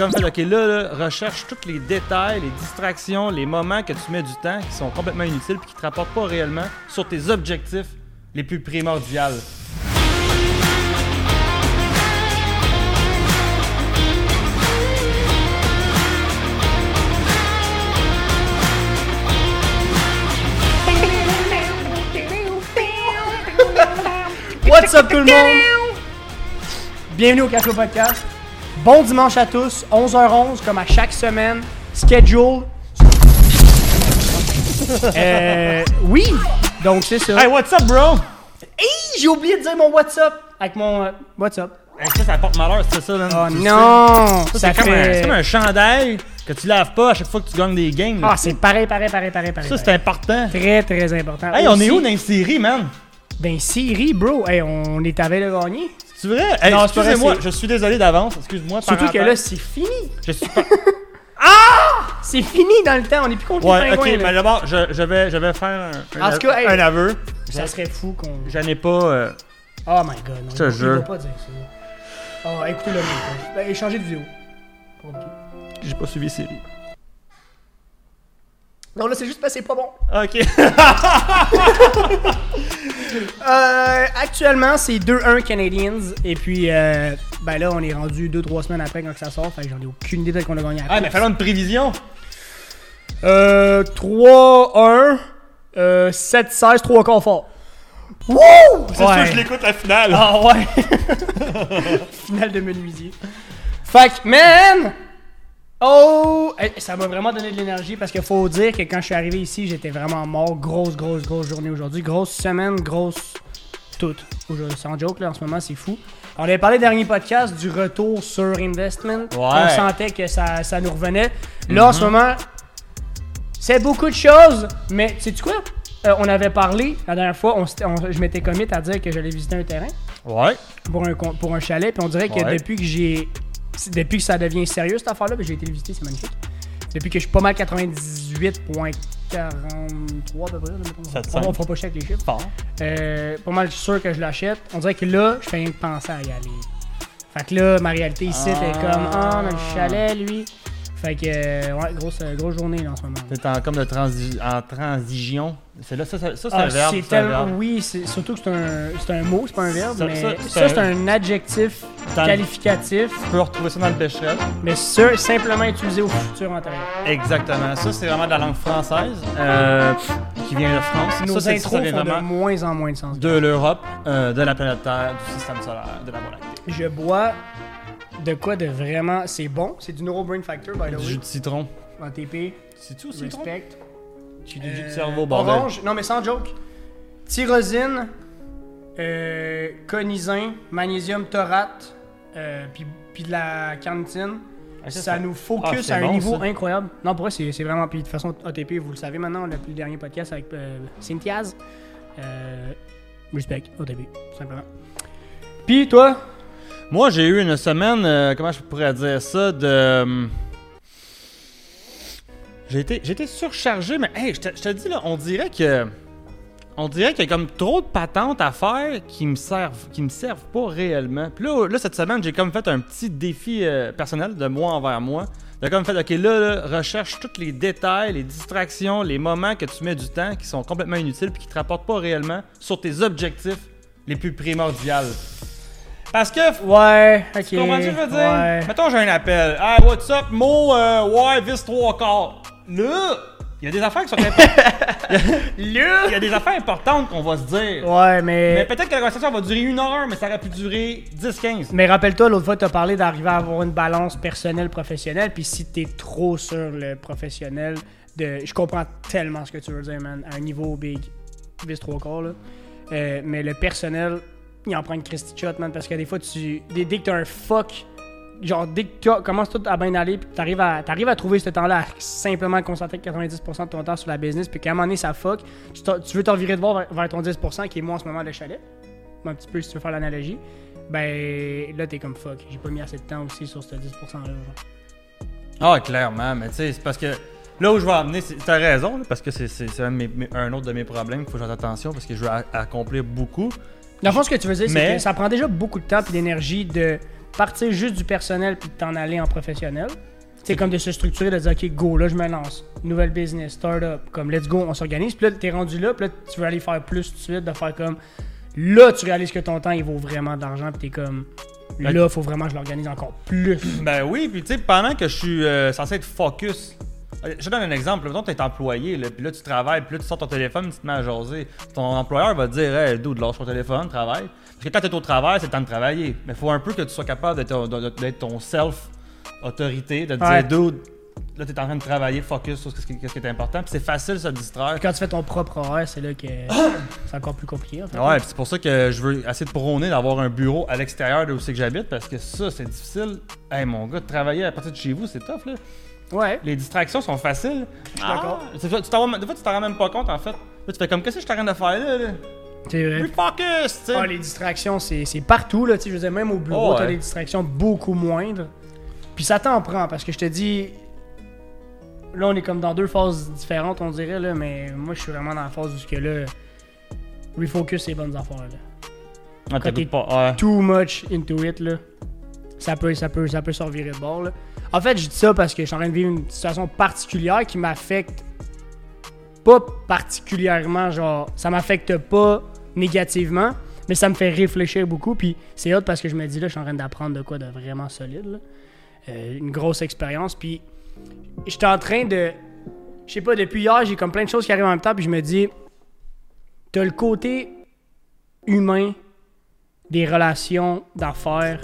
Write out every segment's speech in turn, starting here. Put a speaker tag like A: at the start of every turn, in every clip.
A: comme fait, ok, là, là, recherche tous les détails, les distractions, les moments que tu mets du temps qui sont complètement inutiles puis qui te rapportent pas réellement sur tes objectifs les plus primordiaux.
B: What's up tout le monde? Bienvenue au Café Podcast. Bon dimanche à tous, 11h11 comme à chaque semaine. Schedule. Euh, oui, donc c'est ça.
A: Hey, what's up, bro?
B: Hey, j'ai oublié de dire mon what's up avec mon euh, what's up.
A: Hey, ça, ça porte malheur, c'est ça, man.
B: Oh non.
A: Ça, c'est comme, un-
B: fait-
A: c'est comme un chandail que tu laves pas à chaque fois que tu gagnes des games. là.
B: Ah, c'est pareil, pareil, pareil, pareil, pareil.
A: ça, c'est important.
B: très, très important.
A: Hey, on est où dans les séries, man?
B: Ben, Siri, bro. Hey, on est à de gagner.
A: C'est vrai? Hey,
B: Non, c'est pas vrai,
A: excusez-moi, je suis désolé d'avance. Excuse-moi.
B: Surtout que là, c'est fini.
A: je suis pas.
B: C'est fini dans le temps. On est plus contre
A: Ouais,
B: les
A: ok,
B: pingouins. là.
A: mais d'abord, je, je vais, je vais faire un, un,
B: En tout cas, hey.
A: un aveu.
B: Ça serait fou qu'on.
A: J'en ai pas. euh,
B: Oh my god, non.
A: Je te jure.
B: Pas dire ça. Oh, écoutez-le. Ben, changez de vidéo.
A: J'ai pas suivi série.
B: Non, là, c'est juste parce que c'est pas bon.
A: Ok.
B: Euh, actuellement, c'est 2-1 Canadiens. Et puis, euh, ben là, on est rendu 2-3 semaines après quand ça sort. Fait que j'en ai aucune idée de qu'on a gagné à
A: Ah, mais fais une prévision.
B: Euh, 3-1. Euh, 7-16, 3 quarts fort. Wouh!
A: C'est sûr que je l'écoute la finale.
B: Ah ouais! Finale de menuisier. Fait que, man! Oh! Eh, Ça m'a vraiment donné de l'énergie parce qu'il faut dire que quand je suis arrivé ici, j'étais vraiment mort. Grosse, grosse, grosse journée aujourd'hui. Grosse semaine, grosse. Tout. Aujourd'hui, Sans joke, là, en ce moment, c'est fou. On avait parlé dernier podcast du retour sur investment. On sentait que ça, ça nous revenait. Là, en ce moment, c'est beaucoup de choses, mais sais-tu quoi? Euh, on avait parlé la dernière fois, on s'était- on- je m'étais commit à dire que j'allais visiter un terrain
A: Ouais.
B: pour un, con- pour un chalet. Puis on dirait que
A: Ouais.
B: depuis que j'ai. Depuis que ça devient sérieux cette affaire-là, j'ai été le visiter, c'est magnifique. Depuis que je suis pas mal 98.43 à peu près. là, on, on fera pas chier avec les chiffres. Euh, pas mal sûr que je l'achète. On dirait que là, je fais rien que penser à y aller. Fait que là, ma réalité ici
A: Ah.
B: comme Ah, mais le chalet, lui. Fait que, euh, ouais, grosse, grosse journée là, en ce moment.
A: T'es en comme de transi en transition. C'est là, ça, ça, ça, c'est
B: Ah,
A: un verbe.
B: c'est. Oui, surtout que c'est un, c'est un mot, c'est pas un verbe,
A: Ça-
B: mais
A: ça, c'est un-
B: un adjectif qualificatif,
A: Tu peux retrouver ça dans le pêcherel.
B: mais ça, simplement utilisé au futur antérieur.
A: Exactement. Ça, c'est vraiment de la langue française euh, qui vient de France.
B: Nos
A: ça,
B: intros font de moins en moins de sens.
A: de l'Europe, euh, de la planète Terre, du système solaire, de la Voie lactée.
B: Je bois de quoi de vraiment. C'est bon, c'est du Neurobrain Factor, by the
A: Du
B: way.
A: jus de citron.
B: ATP,
A: C'est-tu aussi
B: respect.
A: Tu du jus de
B: Euh,
A: cerveau, bordel.
B: Orange, non mais sans joke. Tyrosine, euh, conisine, magnésium taurate, euh, puis puis de la carnitine.
A: Ah,
B: Ça,
A: ça,
B: nous
A: Ah,
B: focus à un
A: bon,
B: niveau
A: ça.
B: incroyable. Non, pour vrai, c'est c'est vraiment. Puis de toute façon, ATP, vous le savez maintenant, on a plus le dernier podcast avec euh, Cynthiaz. Euh, respect, ATP, tout simplement. Puis toi,
A: Moi, j'ai eu une semaine, euh, comment je pourrais dire ça, de. euh, J'ai été, été surchargé, mais hey, je te, dis là, on dirait que. On dirait qu'il y a comme trop de patentes à faire qui me servent, qui me servent pas réellement. Puis là, là cette semaine, j'ai comme fait un petit défi euh, personnel de moi envers moi. J'ai comme fait, ok, là, là, recherche tous les détails, les distractions, les moments que tu mets du temps qui sont complètement inutiles puis qui te rapportent pas réellement sur tes objectifs les plus primordiaux. Parce que
B: ouais, ok.
A: tu comprends ce que je veux dire?
B: Ouais.
A: Mettons, j'ai un appel. Ah, what's up, Mo? Euh, ouais, vis trois quarts. Là, il y a des affaires qui sont importantes. Il y a des affaires importantes qu'on va se dire.
B: Ouais,
A: Mais
B: mais.
A: peut-être que la conversation va durer une heure, mais ça aurait pu durer 10-15.
B: Mais rappelle-toi, l'autre fois, tu as parlé d'arriver à avoir une balance personnelle-professionnelle. Puis si t'es trop sur le professionnel, de... je comprends tellement ce que tu veux dire, man. À un niveau big, vis trois quarts, là. Euh, mais le personnel, il en prend une Christy shot, man. Parce que des fois, tu. Dès, que t'as un fuck. Genre, dès que tu commences tout à bien aller, puis t'arrives à, t'arrives à trouver ce temps-là à simplement concentrer 90% de ton temps sur la business, puis qu'à un moment donné, ça fuck, tu, veux t'en virer de voir vers, ton 10%, qui est moi en ce moment le chalet, un petit peu si tu veux faire l'analogie, ben là, t'es comme fuck, j'ai pas mis assez de temps aussi sur ce 10%-là. genre.
A: Ah, clairement, mais tu sais, c'est parce que là où je vais amener, t'as raison, parce que c'est- un, un autre de mes problèmes qu'il faut que attention parce que je veux accomplir beaucoup.
B: Dans le fond, ce que tu veux dire, c'est que ça prend déjà beaucoup de temps et d'énergie de partir juste du personnel puis de t'en aller en professionnel. C'est comme de se structurer, de dire, OK, go, là, je me lance. Nouvelle business, start-up, comme let's go, on s'organise. Puis là, t'es rendu là, puis là, tu veux aller faire plus tout de suite, de faire comme. Là, tu réalises que ton temps, il vaut vraiment d'argent, puis t'es comme. Là, faut vraiment que je l'organise encore plus.
A: Ben oui, puis tu sais, pendant que je suis euh, censé être focus. Je te donne un exemple. Mettons, tu es employé, là, puis là, tu travailles, puis là, tu sors ton téléphone, tu te mets à jaser. Ton employeur va te dire, hey, dude, lâche ton téléphone, travaille. Parce que quand tu es au travail, c'est le temps de travailler. Mais il faut un peu que tu sois capable d'être ton- self-autorité, de te
B: Ouais.
A: dire, dude, là, tu es en train de travailler, focus sur ce qui, ce qui est important. Puis c'est facile de se distraire.
B: Puis quand tu fais ton propre horaire, c'est là que c'est encore plus compliqué, en fait.
A: Ouais, puis c'est pour ça que je veux essayer de prôner d'avoir un bureau à l'extérieur de où c'est que j'habite parce que ça, c'est difficile. Hey, mon gars, de travailler à partir de chez vous, c'est tough, là.
B: Ouais.
A: Les distractions sont faciles.
B: suis d'accord.
A: Ah, c'est ça, tu t'en rends- des fois, tu t'en rends même pas compte, en fait. Là, tu fais comme, qu'est-ce que je suis en train de faire là? là?
B: C'est vrai.
A: Refocus, tu sais.
B: Ah, les distractions, c'est c'est partout, là. Tu sais, je veux dire, même au bureau,
A: Oh,
B: t'as
A: ouais.
B: des distractions beaucoup moindres. Puis ça t'en prend, parce que je te dis. Là, on est comme dans deux phases différentes, on dirait, là. Mais moi, je suis vraiment dans la phase où que là. Refocus ces bonnes affaires, là.
A: Ah, t'écoutes
B: t'es-
A: pas. Ouais.
B: Too much into it, là. Ça peut, ça peut, ça peut se revirer de bord. En fait, je dis ça parce que je suis en train de vivre une situation particulière qui m'affecte pas particulièrement, genre, ça m'affecte pas négativement, mais ça me fait réfléchir beaucoup. Puis c'est hot parce que je me dis là, je suis en train d'apprendre de quoi de vraiment solide. Euh, une grosse expérience. Puis j'étais en train de, je sais pas, depuis hier, j'ai comme plein de choses qui arrivent en même temps, puis je me dis, t'as le côté humain des relations d'affaires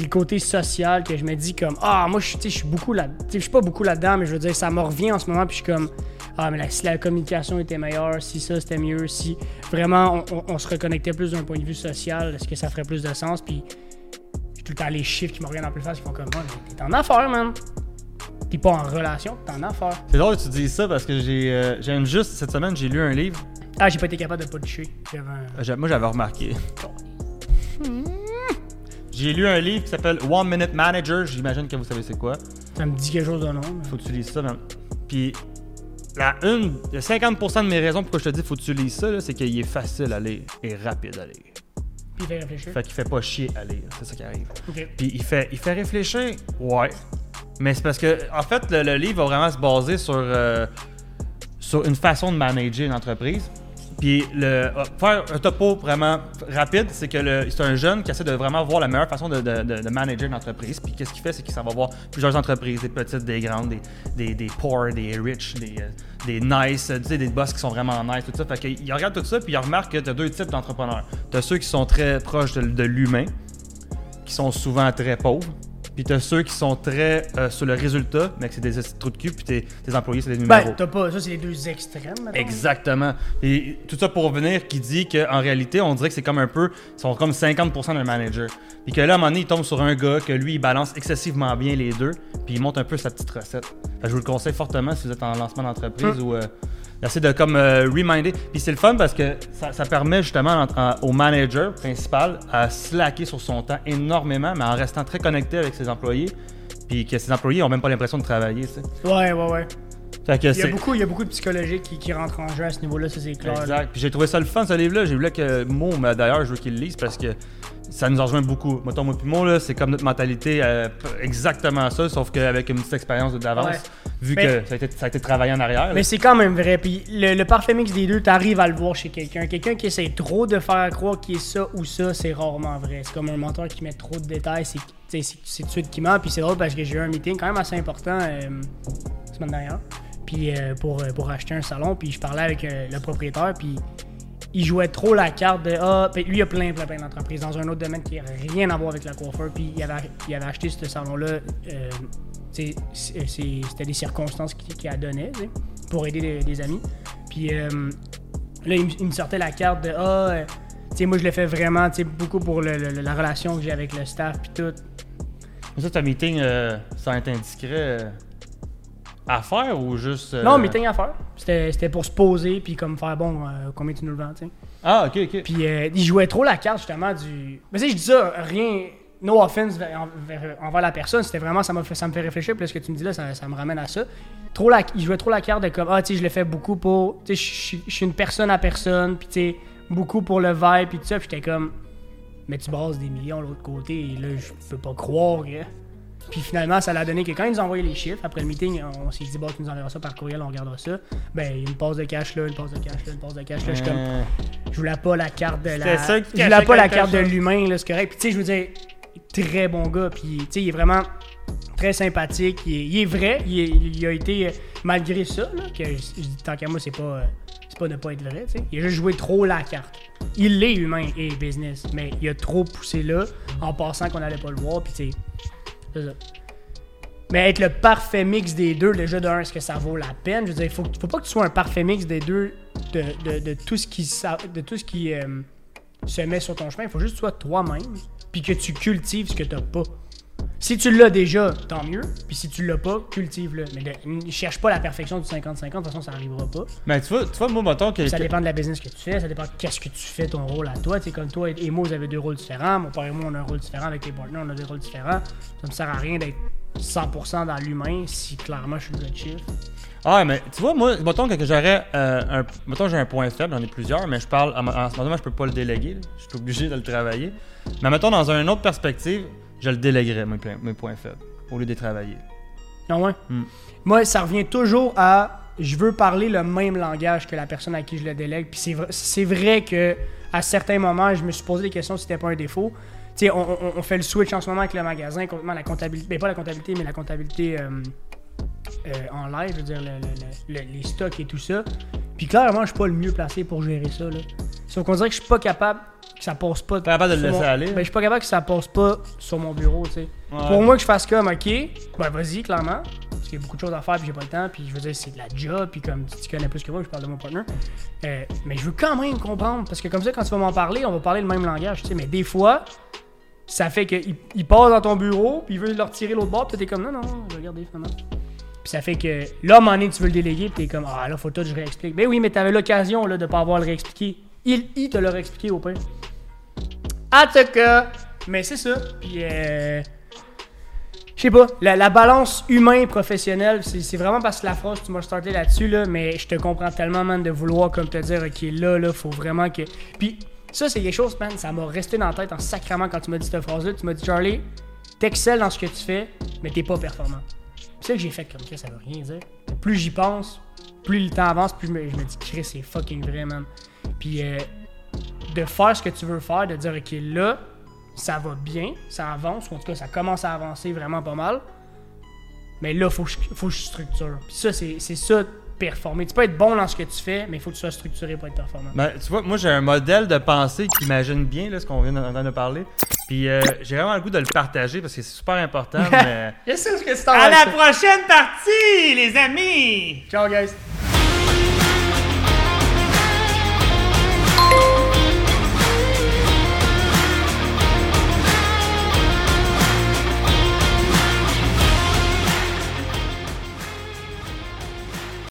B: puis le côté social que je me dis comme ah moi je suis beaucoup là je suis pas beaucoup là-dedans mais je veux dire ça me revient en ce moment puis je suis comme ah mais la- si la communication était meilleure si ça c'était mieux si vraiment on, on- on se reconnectait plus d'un point de vue social est-ce que ça ferait plus de sens? Puis j'ai tout le temps les chiffres qui me reviennent en plus face qui font comme t'es en affaires man. T'es pas en relation t'es en affaires
A: C'est drôle que tu dis ça parce que j'ai euh, j'ai une- juste cette semaine, j'ai lu un livre.
B: ah j'ai pas été capable de pas un
A: Euh, Moi, j'avais remarqué. J'ai lu un livre qui s'appelle One Minute Manager. J'imagine que vous savez c'est quoi.
B: ça me dit quelque chose de nom mais-
A: Faut que tu lises ça, man. Puis, la une, il y a 50% de mes raisons pourquoi je te dis faut que tu lises ça, là, c'est qu'il est facile à lire et rapide à lire.
B: puis il fait réfléchir
A: Fait qu'il fait pas chier à lire, c'est ça qui arrive. Puis il fait, il fait réfléchir, ouais. Mais c'est parce que, en fait, le, le livre va vraiment se baser sur, euh, sur une façon de manager une entreprise. Puis le, euh, faire un topo vraiment rapide, c'est que c'est un jeune qui essaie de vraiment voir la meilleure façon de, manager une entreprise. Puis qu'est-ce qu'il fait, c'est qu'il s'en va voir plusieurs entreprises, des petites, des grandes, des, des, des poor, des rich, des, euh, des nice, euh, tu sais, des boss qui sont vraiment nice, tout ça. Fait qu'il regarde tout ça, puis il remarque que tu as deux types d'entrepreneurs. Tu as ceux qui sont très proches de l'humain, qui sont souvent très pauvres. Puis t'as ceux qui sont très euh, sur le résultat, mais que c'est des trous de cul, puis tes, tes employés, c'est des numéros.
B: ben t'as pas ça c'est les deux extrêmes mettons.
A: Exactement. Et tout ça pour revenir qui dit qu'en réalité, on dirait que c'est comme un peu, ils sont comme 50% d'un manager. Puis que là, à un moment donné, il tombe sur un gars que lui, il balance excessivement bien les deux, puis il monte un peu sa petite recette. Fait que je vous le conseille fortement si vous êtes en lancement d'entreprise ou euh, d'essayer de comme euh, reminder. Puis c'est le fun parce que ça, ça permet justement en- en- au manager principal à slacker sur son temps énormément, mais en restant très connecté avec ses employés. Puis que ses employés ont même pas l'impression de travailler, tu sais.
B: ouais ouais ouais
A: Fait que
B: Il y, a beaucoup, il y a beaucoup de psychologie qui, qui rentre en jeu à ce niveau-là, ça c'est clair. là.
A: Exact. Puis j'ai trouvé ça le fun, ce livre-là. J'ai voulu que Mo, mais d'ailleurs, je veux qu'il le lise parce que ça nous en rejoint beaucoup. Mettons, moi puis Mo, là, c'est comme notre mentalité, euh, exactement ça, sauf qu'avec une petite expérience d'avance,
B: Ouais.
A: Vu
B: Mais-
A: que ça a, été, ça a été travaillé en arrière.
B: Mais c'est quand même vrai. Puis le, le parfait mix des deux, t'arrives à le voir chez quelqu'un. Quelqu'un qui essaie trop de faire croire qu'il est ça ou ça, c'est rarement vrai. C'est comme un menteur qui met trop de détails, c'est tout de suite qui ment. Puis c'est drôle parce que j'ai eu un meeting quand même assez important euh, la semaine dernière. Puis euh, pour, euh, pour acheter un salon, puis je parlais avec euh, le propriétaire, puis il jouait trop la carte de ah, puis lui il a plein plein plein d'entreprises dans un autre domaine qui n'a rien à voir avec la coiffeur, puis il avait, il avait acheté ce salon-là. Euh, c'était des circonstances qui, qui a donné pour aider des, amis. Puis euh, là, il, me- il me sortait la carte de ah, tu sais, moi je le fais vraiment, tu sais, beaucoup pour le- le- la relation que j'ai avec le staff, puis tout.
A: Mais ça, c'est un meeting euh, sans être indiscret euh, à faire ou juste.
B: Non, meeting à faire. C'était c'était pour se poser, puis comme faire bon, combien tu nous le vends, tu.
A: Ah, ok, ok.
B: Puis il jouait trop la carte justement du. Mais tu sais, je dis ça, rien. No offense vers- envers, la personne, c'était vraiment, ça, fait, ça me fait réfléchir, puis là, ce que tu me dis là, ça, ça me ramène à ça. Trop la, il jouait trop la carte de comme, ah, tu sais, je le fais beaucoup pour. Tu sais, je suis- une personne à personne, puis tu sais, beaucoup pour le vibe, puis tout ça, puis j'étais comme. mais tu bases des millions de l'autre côté. Et là, je peux pas croire que. Puis finalement, ça l'a donné que quand ils nous ont envoyé les chiffres, après le meeting, on s'est dit, bon, tu nous enverras ça par courriel, on regardera ça. Ben, il y a une passe de cash là, une passe de cash là, une passe de cash là. Je suis comme,
A: Euh,
B: je voulais pas la carte de la.
A: Ça
B: Je voulais pas la carte de l'humain, là, c'est correct. Puis tu sais, je veux dire, très bon gars. Puis il est vraiment très sympathique. Il est, vrai. Il, a été, euh, malgré ça, que je, dis tant qu'à moi, c'est pas, euh, c'est pas ne pas être vrai. tu sais. Il a juste joué trop la carte. Il est humain et business, mais il a trop poussé là en pensant qu'on allait pas le voir. Puis c'est ça. Mais être le parfait mix des deux, déjà de un, est-ce que ça vaut la peine? Je veux dire, il faut, faut pas que tu sois un parfait mix des deux de, de, tout ce qui, de tout ce qui euh, se met sur ton chemin. Il faut juste que tu sois toi-même, puis que tu cultives ce que tu pas. Si tu l'as déjà, tant mieux. Puis si tu l'as pas, cultive-le. Mais ne cherche pas la perfection du 50-50, de toute façon, ça n'arrivera pas.
A: Ben, tu vois, tu vois, moi, mettons que.
B: Ça dépend de la business que tu fais, ça dépend de qu'est-ce que tu fais, ton rôle à toi. Tu sais, comme toi et moi, vous avez deux rôles différents. Mon père et moi, on a un rôle différent. Avec les partenaires, on a des rôles différents. Ça me sert à rien d'être 100% dans l'humain si clairement je suis le chiffre.
A: Ah, mais tu vois, moi, mettons que j'aurais euh, un. Mettons j'ai un point faible, j'en ai plusieurs, mais je parle. En, en ce moment, je peux pas le déléguer. là. Je suis obligé de le travailler. Mais mettons, dans une autre perspective, je le déléguerais, mes, points- mes points faibles, au lieu de les travailler.
B: Ah ouais?
A: Hmm.
B: Moi, ça revient toujours à je veux parler le même langage que la personne à qui je le délègue. Puis c'est vrai, c'est vrai que à certains moments, je me suis posé des questions si c'était pas un défaut. Tu sais, on, on- on fait le switch en ce moment avec le magasin, complètement la comptabilité, ben pas la comptabilité, mais la comptabilité euh, euh, en live, je veux dire, le- le- le- les stocks et tout ça. Puis clairement, je suis pas le mieux placé pour gérer ça. Là. Sauf qu'on dirait que je suis pas capable, que ça passe pas.
A: Pas capable de le laisser
B: mon-
A: aller.
B: Ben, je suis pas capable que ça passe pas sur mon bureau, tu sais.
A: Ouais.
B: Pour moi que je fasse comme, ok, ben vas-y, clairement. Parce qu'il y a beaucoup de choses à faire, puis j'ai pas le temps, puis je veux dire, c'est de la job, puis comme tu connais plus que moi, je parle de mon partner. Euh, mais je veux quand même comprendre, parce que comme ça, quand tu vas m'en parler, on va parler le même langage, tu sais. Mais des fois, ça fait qu'il il passe dans ton bureau, puis il veut le retirer l'autre bord, puis t'es comme, non, non, je vais regarder finalement. Puis ça fait que là, à un moment donné, tu veux le déléguer, puis t'es comme, ah là, faut que je réexplique. Ben oui, mais t'avais l'occasion, là, de pas avoir le réexpliquer. Il, il te l'a réexpliqué au pire. En tout cas, mais c'est ça. Puis, euh, je sais pas, la, la balance humain-professionnel, c'est c'est vraiment parce que la phrase, tu m'as starté là-dessus, là, mais je te comprends tellement, man, de vouloir, comme te dire, ok, là, là, faut vraiment que. Puis, ça, c'est quelque chose, man, ça m'a resté dans la tête en sacrament quand tu m'as dit cette phrase-là. Tu m'as dit, Charlie, t'excelles dans ce que tu fais, mais t'es pas performant. Que j'ai fait comme ça, ça veut rien dire. Plus j'y pense, plus le temps avance, plus je me, dis, Chris, c'est fucking vrai, man. Puis, euh, de faire ce que tu veux faire, de dire, ok, là, ça va bien, ça avance, en tout cas, ça commence à avancer vraiment pas mal. Mais là, faut que je, faut que je structure. Puis ça, c'est ça, performer. Tu peux être bon dans ce que tu fais, mais il faut que tu sois structuré pour être performant.
A: Ben, tu vois, moi j'ai un modèle de pensée qui imagine bien là, ce qu'on vient d'entendre de parler. Puis euh, j'ai vraiment le goût de le partager parce que c'est super important. mais...
B: Je sais ce que t'en
A: À la prochaine partie, les amis!
B: Ciao, guys.